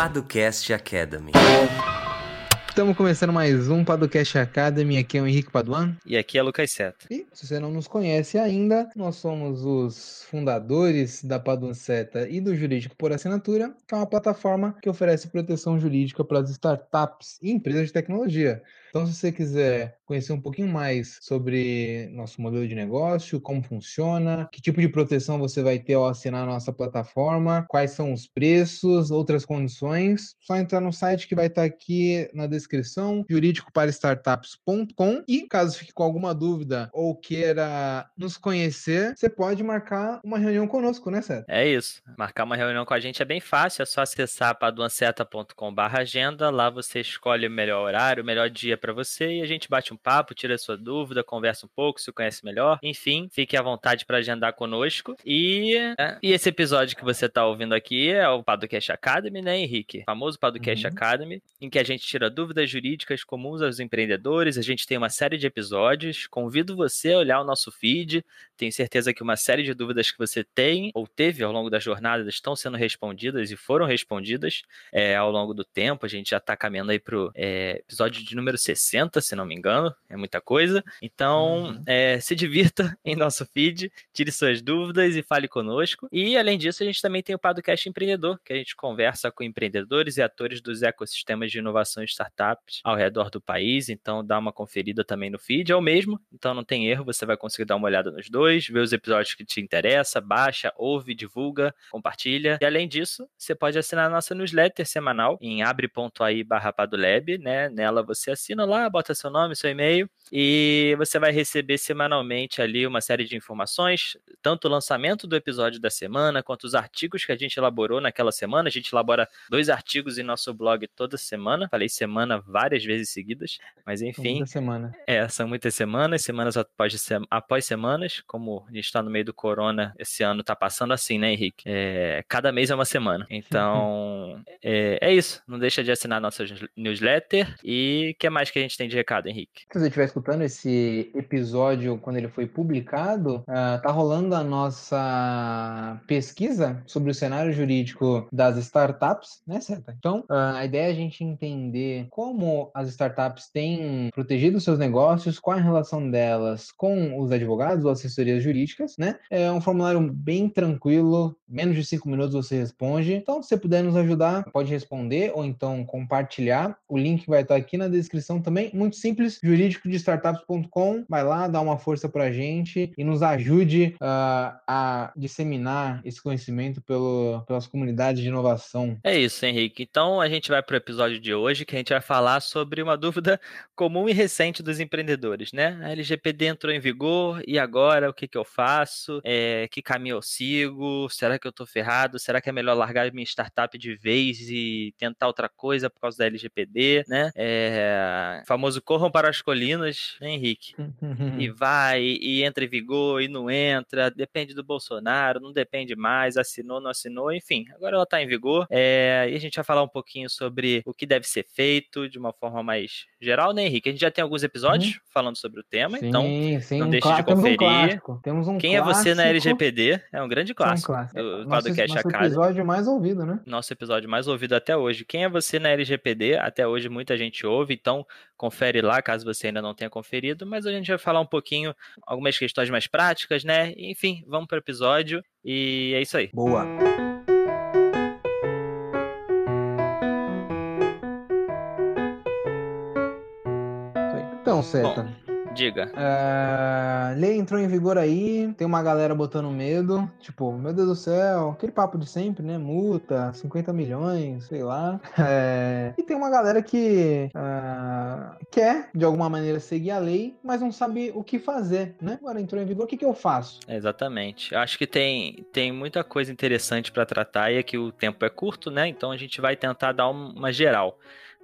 Paducast Academy. Estamos começando mais um Paducast Academy. Aqui é o Henrique Paduan. E aqui é Lucas Seta. E se você não nos conhece ainda, nós somos os fundadores da Paduan Seta e do Jurídico por Assinatura, que é uma plataforma que oferece proteção jurídica para as startups e empresas de tecnologia. Então, se você quiser conhecer um pouquinho mais sobre nosso modelo de negócio, como funciona, que tipo de proteção você vai ter ao assinar a nossa plataforma, quais são os preços, outras condições, só entrar no site que vai estar aqui na descrição, jurídicoparastartups.com e caso fique com alguma dúvida ou queira nos conhecer, você pode marcar uma reunião conosco, né, Sérgio? É isso. Marcar uma reunião com a gente é bem fácil, é só acessar paduanceta.com/agenda, lá você escolhe o melhor horário, o melhor dia para você e a gente bate um papo, tira sua dúvida, conversa um pouco, se conhece melhor. Enfim, fique à vontade para agendar conosco. E, é, e esse episódio que você está ouvindo aqui é o Padocast Academy, né, Henrique? O famoso Padocast uhum. Academy, em que a gente tira dúvidas jurídicas comuns aos empreendedores. A gente tem uma série de episódios. Convido você a olhar o nosso feed. Tenho certeza que uma série de dúvidas que você tem ou teve ao longo da jornada estão sendo respondidas e foram respondidas é, ao longo do tempo. A gente já está caminhando aí para o é, episódio de número 60, se não me engano, é muita coisa. Então, uhum. é, se divirta em nosso feed, tire suas dúvidas e fale conosco. E, além disso, a gente também tem o Podcast Empreendedor, que a gente conversa com empreendedores e atores dos ecossistemas de inovação e startups ao redor do país. Então, dá uma conferida também no feed, é o mesmo, então não tem erro, você vai conseguir dar uma olhada nos dois, ver os episódios que te interessa, baixa, ouve, divulga, compartilha. E, além disso, você pode assinar a nossa newsletter semanal em abre.ai barra padulab, né? Nela você assina assina lá, bota seu nome, seu e-mail e você vai receber semanalmente ali uma série de informações, tanto o lançamento do episódio da semana, quanto os artigos que a gente elaborou naquela semana. A gente elabora dois artigos em nosso blog toda semana. Falei semana várias vezes seguidas, mas enfim. Muita semana. É, são muitas semanas, semanas após, após semanas. Como a gente está no meio do corona, esse ano está passando assim, né, Henrique? É, cada mês é uma semana. Então, é, é, isso. Não deixa de assinar nossa newsletter. E o que mais que a gente tem de recado, Henrique? Se você estiver escutando esse episódio quando ele foi publicado, uh, tá rolando a nossa pesquisa sobre o cenário jurídico das startups, né, certo? Então, uh, a ideia é a gente entender como as startups têm protegido seus negócios, qual a relação delas com os advogados ou assessorias jurídicas, né? É um formulário bem tranquilo, menos de cinco minutos você responde. Então, se você puder nos ajudar, pode responder ou então compartilhar. O link vai estar aqui na descrição também. Muito simples, jurídico de startups.com. Vai lá, dá uma força pra gente e nos ajude uh, a disseminar esse conhecimento pelo, pelas comunidades de inovação. É isso, Henrique. Então, a gente vai para o episódio de hoje que a gente vai falar sobre uma dúvida comum e recente dos empreendedores, né? A LGPD entrou em vigor e agora o que, que eu faço? É, que caminho eu sigo? Será que eu tô ferrado? Será que é melhor largar minha startup de vez e tentar outra coisa por causa da LGPD, né? É, famoso corram para as colinas, né, Henrique? e vai, e entra em vigor, e não entra, depende do Bolsonaro, não depende mais, assinou, não assinou, enfim, agora ela está em vigor. É, e a gente vai falar um pouquinho sobre o que deve ser feito de uma forma mais geral, né, Henrique? A gente já tem alguns episódios uhum. falando sobre o tema, sim, então sim, não um deixe de conferir. Temos um Temos um Quem clássico. é você na LGPD? É um grande clássico. É um clássico. Do podcast nosso, nosso episódio mais ouvido, né? Nosso episódio mais ouvido até hoje. Quem é você na LGPD? Até hoje muita gente ouve, então confere lá caso você ainda não tenha conferido, mas a gente vai falar um pouquinho, algumas questões mais práticas, né? Enfim, vamos para o episódio e é isso aí. Boa! Então, Seta. Bom, Diga. É, lei entrou em vigor aí, tem uma galera botando medo. Tipo, meu Deus do céu, aquele papo de sempre, né? Multa, 50 milhões, sei lá. É, e tem uma galera que uh, quer, de alguma maneira, seguir a lei, mas não sabe o que fazer, né? Agora entrou em vigor, o que, que eu faço? Exatamente. Acho que tem, tem muita coisa interessante para tratar e aqui o tempo é curto, né? Então a gente vai tentar dar uma geral.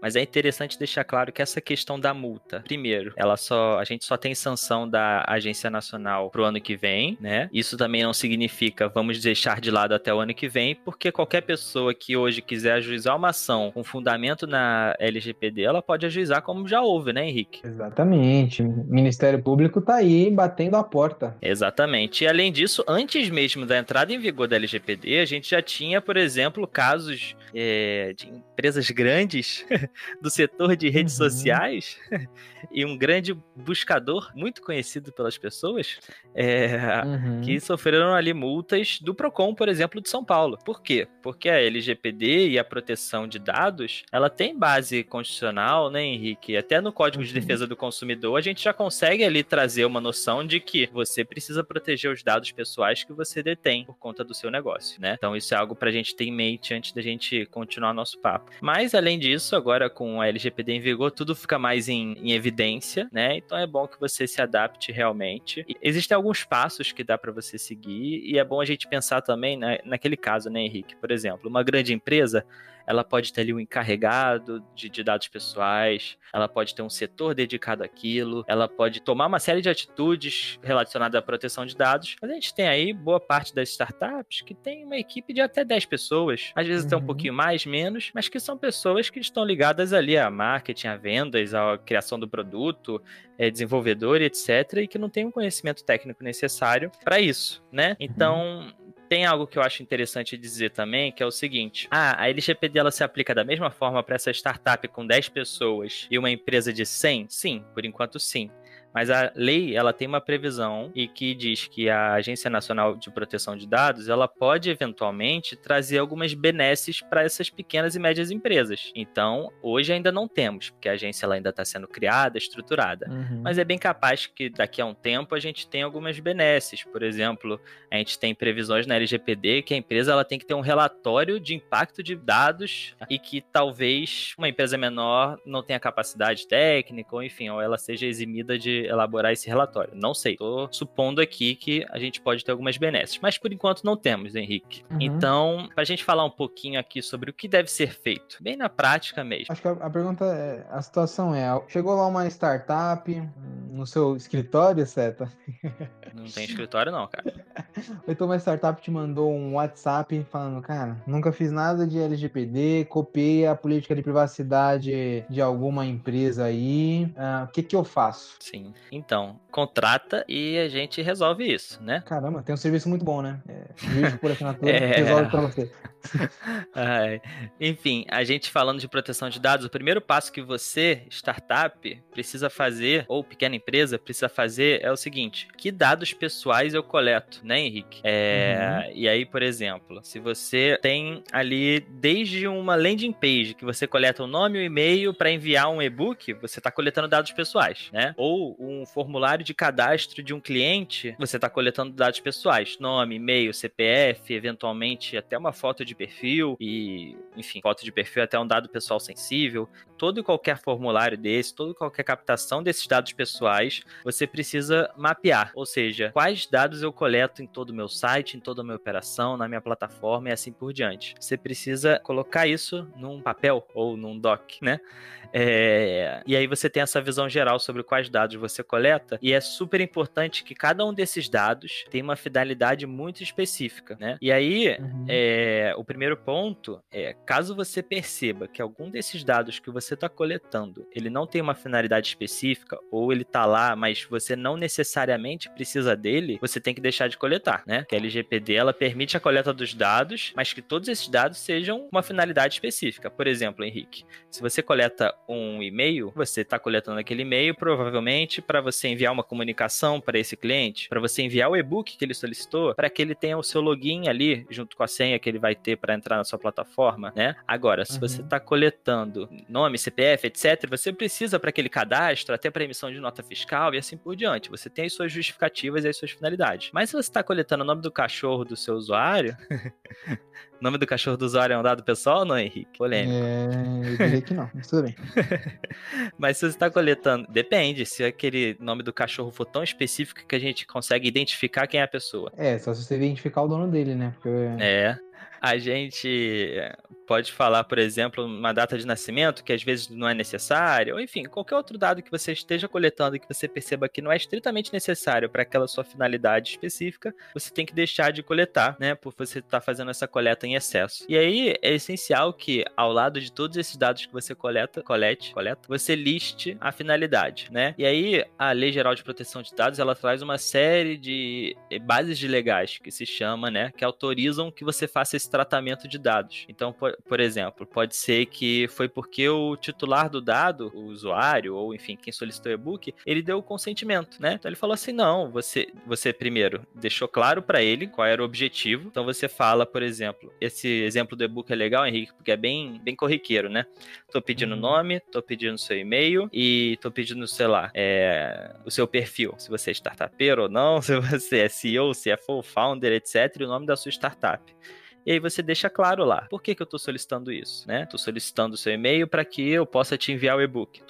Mas é interessante deixar claro que essa questão da multa, primeiro, ela só a gente só tem sanção da Agência Nacional pro ano que vem, né? Isso também não significa vamos deixar de lado até o ano que vem, porque qualquer pessoa que hoje quiser ajuizar uma ação com fundamento na LGPD, ela pode ajuizar como já houve, né, Henrique? Exatamente. O Ministério Público tá aí batendo a porta. Exatamente. E além disso, antes mesmo da entrada em vigor da LGPD, a gente já tinha, por exemplo, casos é, de empresas grandes do setor de redes uhum. sociais e um grande buscador muito conhecido pelas pessoas é, uhum. que sofreram ali multas do Procon, por exemplo, de São Paulo. Por quê? Porque a LGPD e a proteção de dados, ela tem base constitucional, né, Henrique? Até no Código uhum. de Defesa do Consumidor, a gente já consegue ali trazer uma noção de que você precisa proteger os dados pessoais que você detém por conta do seu negócio, né? Então isso é algo para a gente ter em mente antes da gente continuar nosso papo. Mas além disso, agora com a LGPD em vigor, tudo fica mais em, em evidência, né? Então é bom que você se adapte realmente. E existem alguns passos que dá para você seguir e é bom a gente pensar também né, naquele caso, né, Henrique? Por exemplo, uma grande empresa ela pode ter ali um encarregado de, de, dados pessoais, ela pode ter um setor dedicado àquilo, ela pode tomar uma série de atitudes relacionadas à proteção de dados. Mas a gente tem aí boa parte das startups que tem uma equipe de até 10 pessoas, às vezes uhum. até um pouquinho mais, menos, mas que são pessoas que estão ligadas ali a marketing, a vendas, à criação do produto, é, desenvolvedor, etc., e que não tem um conhecimento técnico necessário para isso, né? Uhum. Então, uhum tem algo que eu acho interessante dizer também, que é o seguinte: ah, a LGPD ela se aplica da mesma forma para essa startup com 10 pessoas e uma empresa de 100? Sim, por enquanto sim. Mas a lei, ela tem uma previsão e que diz que a Agência Nacional de Proteção de Dados, ela pode eventualmente trazer algumas benesses para essas pequenas e médias empresas. Então, hoje ainda não temos, porque a agência ela ainda está sendo criada, estruturada. Uhum. Mas é bem capaz que daqui a um tempo a gente tenha algumas benesses. Por exemplo, a gente tem previsões na LGPD que a empresa ela tem que ter um relatório de impacto de dados e que talvez uma empresa menor não tenha capacidade técnica, ou enfim, ou ela seja eximida de elaborar esse relatório. Não sei. Estou supondo aqui que a gente pode ter algumas benesses, mas por enquanto não temos, Henrique. Uhum. Então, para a gente falar um pouquinho aqui sobre o que deve ser feito, bem na prática mesmo. Acho que a, a pergunta é, a situação é, chegou lá uma startup no seu escritório, Seta? Não tem escritório não, cara. Então uma startup te mandou um WhatsApp falando, cara, nunca fiz nada de LGPD, copiei a política de privacidade de alguma empresa aí, uh, o que que eu faço? Sim. Então, contrata e a gente resolve isso, né? Caramba, tem um serviço muito bom, né? É, por assinatura é... resolve pra você. Enfim, a gente falando de proteção de dados, o primeiro passo que você, startup, precisa fazer, ou pequena empresa, precisa fazer é o seguinte: que dados pessoais eu coleto, né, Henrique? É, uhum. E aí, por exemplo, se você tem ali desde uma landing page que você coleta o nome e o e-mail para enviar um e-book, você está coletando dados pessoais, né? Ou um formulário de cadastro de um cliente, você está coletando dados pessoais, nome, e-mail, CPF, eventualmente até uma foto de perfil e, enfim, foto de perfil é até um dado pessoal sensível. Todo e qualquer formulário desse, toda e qualquer captação desses dados pessoais, você precisa mapear, ou seja, quais dados eu coleto em todo o meu site, em toda a minha operação, na minha plataforma e assim por diante. Você precisa colocar isso num papel ou num doc, né? É, e aí você tem essa visão geral sobre quais dados você coleta, e é super importante que cada um desses dados tenha uma finalidade muito específica, né? E aí, uhum. é, o primeiro ponto é, caso você perceba que algum desses dados que você está coletando, ele não tem uma finalidade específica, ou ele está lá, mas você não necessariamente precisa dele, você tem que deixar de coletar, né? Que a LGPD, ela permite a coleta dos dados, mas que todos esses dados sejam uma finalidade específica. Por exemplo, Henrique, se você coleta um e-mail, você está coletando aquele e-mail provavelmente para você enviar uma comunicação para esse cliente, para você enviar o e-book que ele solicitou, para que ele tenha o seu login ali junto com a senha que ele vai ter para entrar na sua plataforma, né? Agora, se uhum. você está coletando nome, CPF, etc, você precisa para aquele cadastro, até para emissão de nota fiscal e assim por diante. Você tem as suas justificativas e as suas finalidades. Mas se você está coletando o nome do cachorro do seu usuário, O nome do cachorro do usuário é um dado pessoal ou não, Henrique? Polêmico. É, eu diria que não, mas tudo bem. mas se você está coletando, depende. Se aquele nome do cachorro for tão específico que a gente consegue identificar quem é a pessoa. É, só se você identificar o dono dele, né? Porque... É. A gente pode falar, por exemplo, uma data de nascimento que às vezes não é necessária, ou enfim, qualquer outro dado que você esteja coletando e que você perceba que não é estritamente necessário para aquela sua finalidade específica, você tem que deixar de coletar, né? Por você estar tá fazendo essa coleta em excesso. E aí é essencial que, ao lado de todos esses dados que você coleta, colete, coleta, você liste a finalidade, né? E aí a Lei Geral de Proteção de Dados ela traz uma série de bases de legais que se chama, né? Que autorizam que você faça esse tratamento de dados. Então, por, por exemplo, pode ser que foi porque o titular do dado, o usuário, ou enfim, quem solicitou o e-book, ele deu o consentimento, né? Então ele falou assim: não, você, você primeiro deixou claro para ele qual era o objetivo. Então você fala, por exemplo, esse exemplo do e-book é legal, Henrique, porque é bem, bem corriqueiro, né? Tô pedindo uhum. nome, tô pedindo seu e-mail e tô pedindo, sei lá, é, o seu perfil. Se você é startupeiro ou não, se você é CEO, CFO, founder, etc. E o nome da sua startup. E aí você deixa claro lá. Por que, que eu estou solicitando isso? Né? Estou solicitando o seu e-mail para que eu possa te enviar o e-book.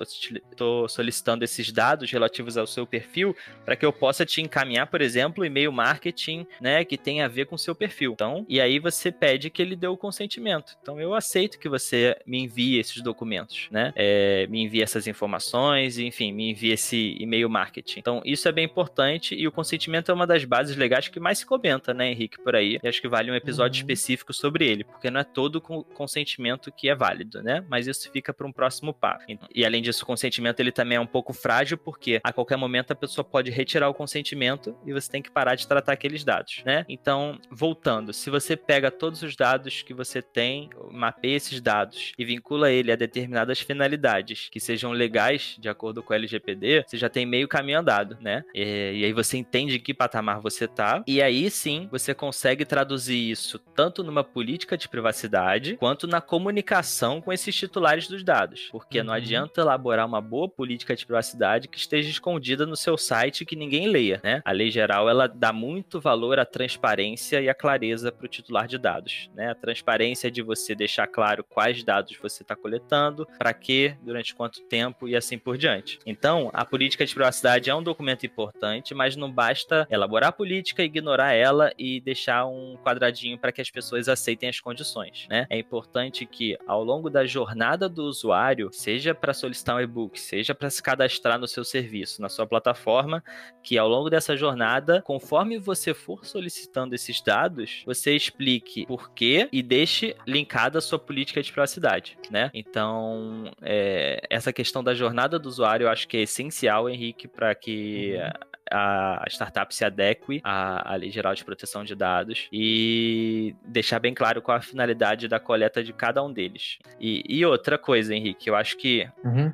Estou solicitando esses dados relativos ao seu perfil para que eu possa te encaminhar, por exemplo, e-mail marketing, né, que tem a ver com o seu perfil. Então, e aí você pede que ele dê o consentimento. Então, eu aceito que você me envie esses documentos, né? É, me envie essas informações, enfim, me envie esse e-mail marketing. Então, isso é bem importante e o consentimento é uma das bases legais que mais se comenta, né, Henrique, por aí. E acho que vale um episódio uhum. específico específico sobre ele, porque não é todo consentimento que é válido, né? Mas isso fica para um próximo passo. E além disso, o consentimento ele também é um pouco frágil, porque a qualquer momento a pessoa pode retirar o consentimento e você tem que parar de tratar aqueles dados, né? Então, voltando, se você pega todos os dados que você tem, mapeia esses dados e vincula ele a determinadas finalidades que sejam legais de acordo com o LGPD, você já tem meio caminho andado, né? E, e aí você entende que patamar você tá, e aí sim você consegue traduzir isso tanto tanto numa política de privacidade quanto na comunicação com esses titulares dos dados. Porque uhum. não adianta elaborar uma boa política de privacidade que esteja escondida no seu site que ninguém leia, né? A lei geral ela dá muito valor à transparência e à clareza para o titular de dados, né? A transparência de você deixar claro quais dados você está coletando, para quê, durante quanto tempo e assim por diante. Então, a política de privacidade é um documento importante, mas não basta elaborar a política, ignorar ela e deixar um quadradinho para que as pessoas pessoas aceitem as condições, né? É importante que ao longo da jornada do usuário, seja para solicitar um e-book, seja para se cadastrar no seu serviço, na sua plataforma, que ao longo dessa jornada, conforme você for solicitando esses dados, você explique por quê e deixe linkada a sua política de privacidade, né? Então, é, essa questão da jornada do usuário eu acho que é essencial, Henrique, para que uhum a startup se adeque à, à Lei Geral de Proteção de Dados e deixar bem claro qual a finalidade da coleta de cada um deles. E, e outra coisa, Henrique, eu acho que uhum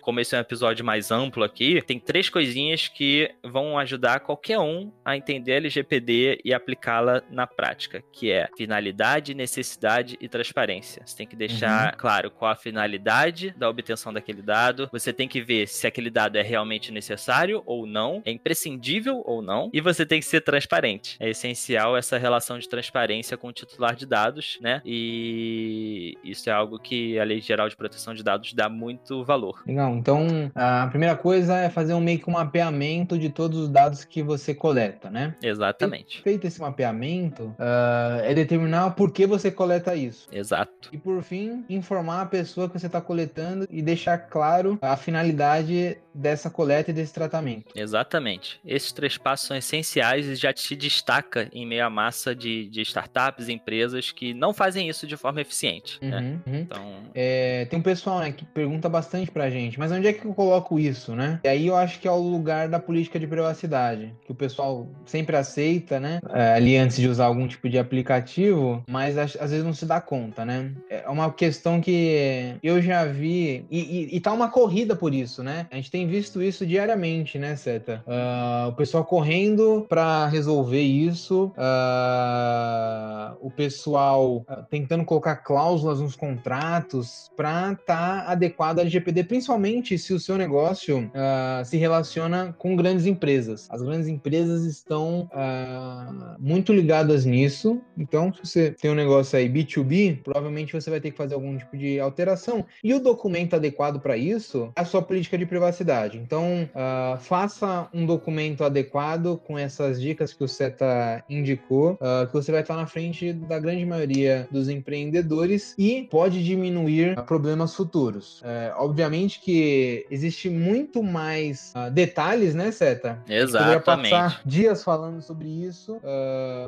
como esse é um episódio mais amplo aqui, tem três coisinhas que vão ajudar qualquer um a entender a LGPD e aplicá-la na prática, que é finalidade, necessidade e transparência. Você tem que deixar uhum. claro qual a finalidade da obtenção daquele dado, você tem que ver se aquele dado é realmente necessário ou não, é imprescindível ou não, e você tem que ser transparente. É essencial essa relação de transparência com o titular de dados, né? E isso é algo que a Lei Geral de Proteção de Dados dá muito valor. Legal. Então, a primeira coisa é fazer um meio que um mapeamento de todos os dados que você coleta, né? Exatamente. Feito esse mapeamento, uh, é determinar por que você coleta isso. Exato. E por fim, informar a pessoa que você está coletando e deixar claro a finalidade dessa coleta e desse tratamento. Exatamente. Esses três passos são essenciais e já te destaca em meio à massa de, de startups, empresas que não fazem isso de forma eficiente. Né? Uhum, né? uhum. Então... É, tem um pessoal né, que pergunta bastante pra gente mas onde é que eu coloco isso, né? E aí eu acho que é o lugar da política de privacidade, que o pessoal sempre aceita, né? É, ali antes de usar algum tipo de aplicativo, mas às, vezes não se dá conta, né? É uma questão que eu já vi, e, e, e tá uma corrida por isso, né? A gente tem visto isso diariamente, né, Seta? Uh, o pessoal correndo para resolver isso, uh, o pessoal uh, tentando colocar cláusulas nos contratos estar tá adequado ao LGPD, principalmente se o seu negócio uh, se relaciona com grandes empresas. As grandes empresas estão uh, muito ligadas nisso. Então, se você tem um negócio aí B2B, provavelmente você vai ter que fazer algum tipo de alteração. E o documento adequado para isso é a sua política de privacidade. Então, uh, faça um documento adequado com essas dicas que o Seta indicou, que você vai estar na frente da grande maioria dos empreendedores e pode diminuir problemas futuros. Uh, que existe muito mais uh, detalhes, né, Seta? Exatamente. passar dias falando sobre isso,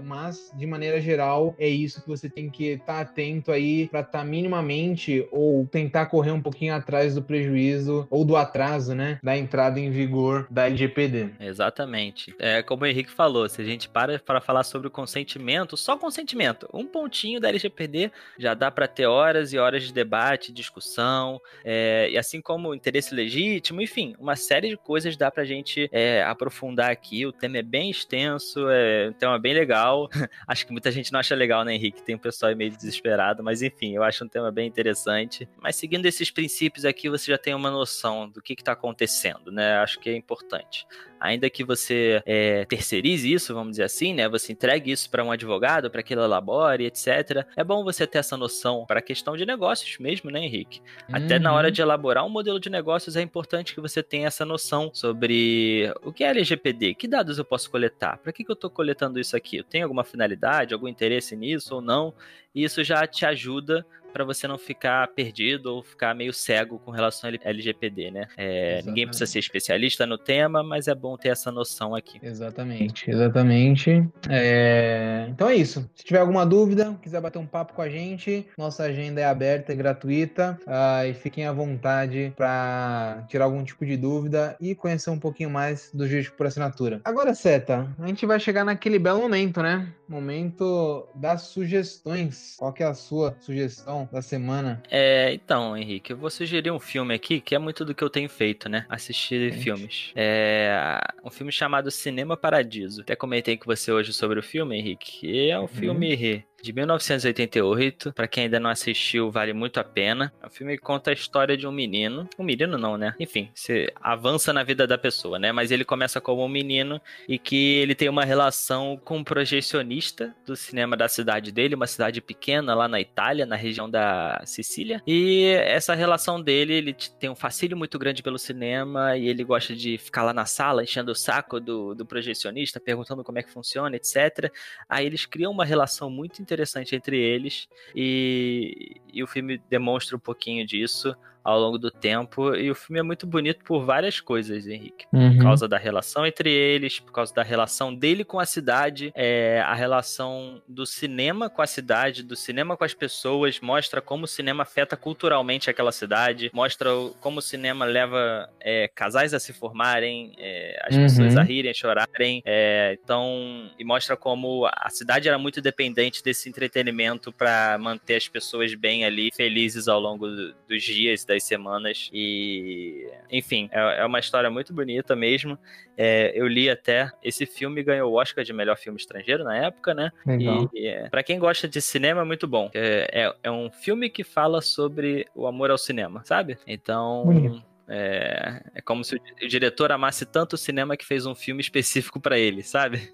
mas de maneira geral é isso que você tem que estar tá atento aí para estar tá minimamente ou tentar correr um pouquinho atrás do prejuízo ou do atraso, né, da entrada em vigor da LGPD. Exatamente. É como o Henrique falou, se a gente para para falar sobre o consentimento, só consentimento, um pontinho da LGPD já dá para ter horas e horas de debate, discussão, é, e assim como interesse legítimo, enfim, uma série de coisas dá para a gente é, aprofundar aqui. O tema é bem extenso, é um tema bem legal. acho que muita gente não acha legal, né, Henrique? Tem um pessoal meio desesperado, mas enfim, eu acho um tema bem interessante. Mas seguindo esses princípios aqui, você já tem uma noção do que está acontecendo, né? Acho que é importante ainda que você é, terceirize isso, vamos dizer assim, né? Você entregue isso para um advogado para que ele elabore, etc. É bom você ter essa noção para a questão de negócios mesmo, né, Henrique? Uhum. Até na hora uhum. de elaborar um modelo de negócios é importante que você tenha essa noção sobre o que é LGPD, que dados eu posso coletar, para que, que eu estou coletando isso aqui? Eu tenho alguma finalidade, algum interesse nisso ou não? E isso já te ajuda para você não ficar perdido ou ficar meio cego com relação ao LGPD, né? É, ninguém precisa ser especialista no tema, mas é bom ter essa noção aqui. Exatamente, exatamente. É... Então é isso. Se tiver alguma dúvida, quiser bater um papo com a gente, nossa agenda é aberta e gratuita. Uh, e fiquem à vontade para tirar algum tipo de dúvida e conhecer um pouquinho mais do jurídico por assinatura. Agora, Seta, a gente vai chegar naquele belo momento, né? Momento das sugestões. Qual que é a sua sugestão? Da semana? É, então, Henrique, eu vou sugerir um filme aqui que é muito do que eu tenho feito, né? Assistir Gente. filmes. É um filme chamado Cinema Paradiso. Até comentei com você hoje sobre o filme, Henrique. É um uhum. filme de 1988. Para quem ainda não assistiu, vale muito a pena. O filme conta a história de um menino. Um menino não, né? Enfim, você avança na vida da pessoa, né? Mas ele começa como um menino e que ele tem uma relação com um projecionista do cinema da cidade dele, uma cidade pequena lá na Itália, na região da Sicília. E essa relação dele, ele tem um fascínio muito grande pelo cinema e ele gosta de ficar lá na sala enchendo o saco do, do projecionista, perguntando como é que funciona, etc. Aí eles criam uma relação muito interessante entre eles e, e o filme demonstra um pouquinho disso ao longo do tempo. E o filme é muito bonito por várias coisas, Henrique. Uhum. Por causa da relação entre eles, por causa da relação dele com a cidade, é, a relação do cinema com a cidade, do cinema com as pessoas, mostra como o cinema afeta culturalmente aquela cidade, mostra como o cinema leva é, casais a se formarem, é, as uhum. pessoas a rirem, a chorarem. É, então, e mostra como a cidade era muito dependente desse entretenimento para manter as pessoas bem ali, felizes ao longo dos dias, das semanas. E, enfim, é, é uma história muito bonita mesmo. É, eu li até, esse filme ganhou o Oscar de melhor filme estrangeiro na época, né? Legal. E é, para quem gosta de cinema, é muito bom. É, é, é, um filme que fala sobre o amor ao cinema, sabe? Então. Bonito. É, é, como se o diretor amasse tanto o cinema que fez um filme específico para ele, sabe?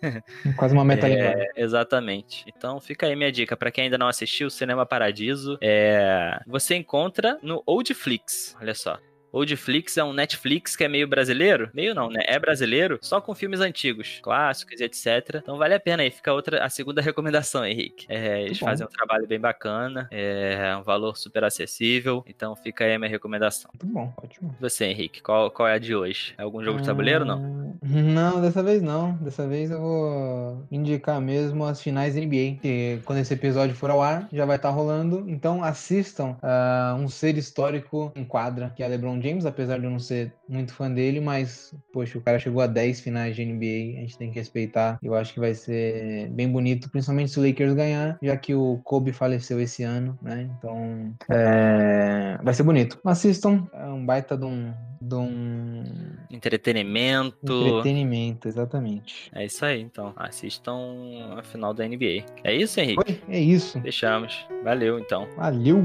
Quase uma meta é, Exatamente. Então fica aí minha dica para quem ainda não assistiu Cinema Paradiso, é, você encontra no Oldflix. Olha só. Oldflix é um Netflix que é meio brasileiro. Meio não, né? É brasileiro, só com filmes antigos, clássicos e etc. Então vale a pena aí. Fica outra, a segunda recomendação, Henrique. É, eles fazem um trabalho bem bacana, é um valor super acessível. Então fica aí a minha recomendação. Muito bom, ótimo. Você, Henrique, qual, qual é a de hoje? É algum jogo de tabuleiro ou não? Ah, não, dessa vez não. Dessa vez eu vou indicar mesmo as finais da NBA. Que quando esse episódio for ao ar, já vai estar tá rolando. Então assistam uh, um ser histórico em quadra, que é a LeBron James, apesar de eu não ser muito fã dele, mas, poxa, o cara chegou a 10 finais de NBA, a gente tem que respeitar. Eu acho que vai ser bem bonito, principalmente se o Lakers ganhar, já que o Kobe faleceu esse ano, né? Então, é... vai ser bonito. Assistam, é um baita de um, de um... Entretenimento. Entretenimento, exatamente. É isso aí, então. Assistam a final da NBA. É isso, Henrique? Oi, é isso. Deixamos. Valeu, então. Valeu.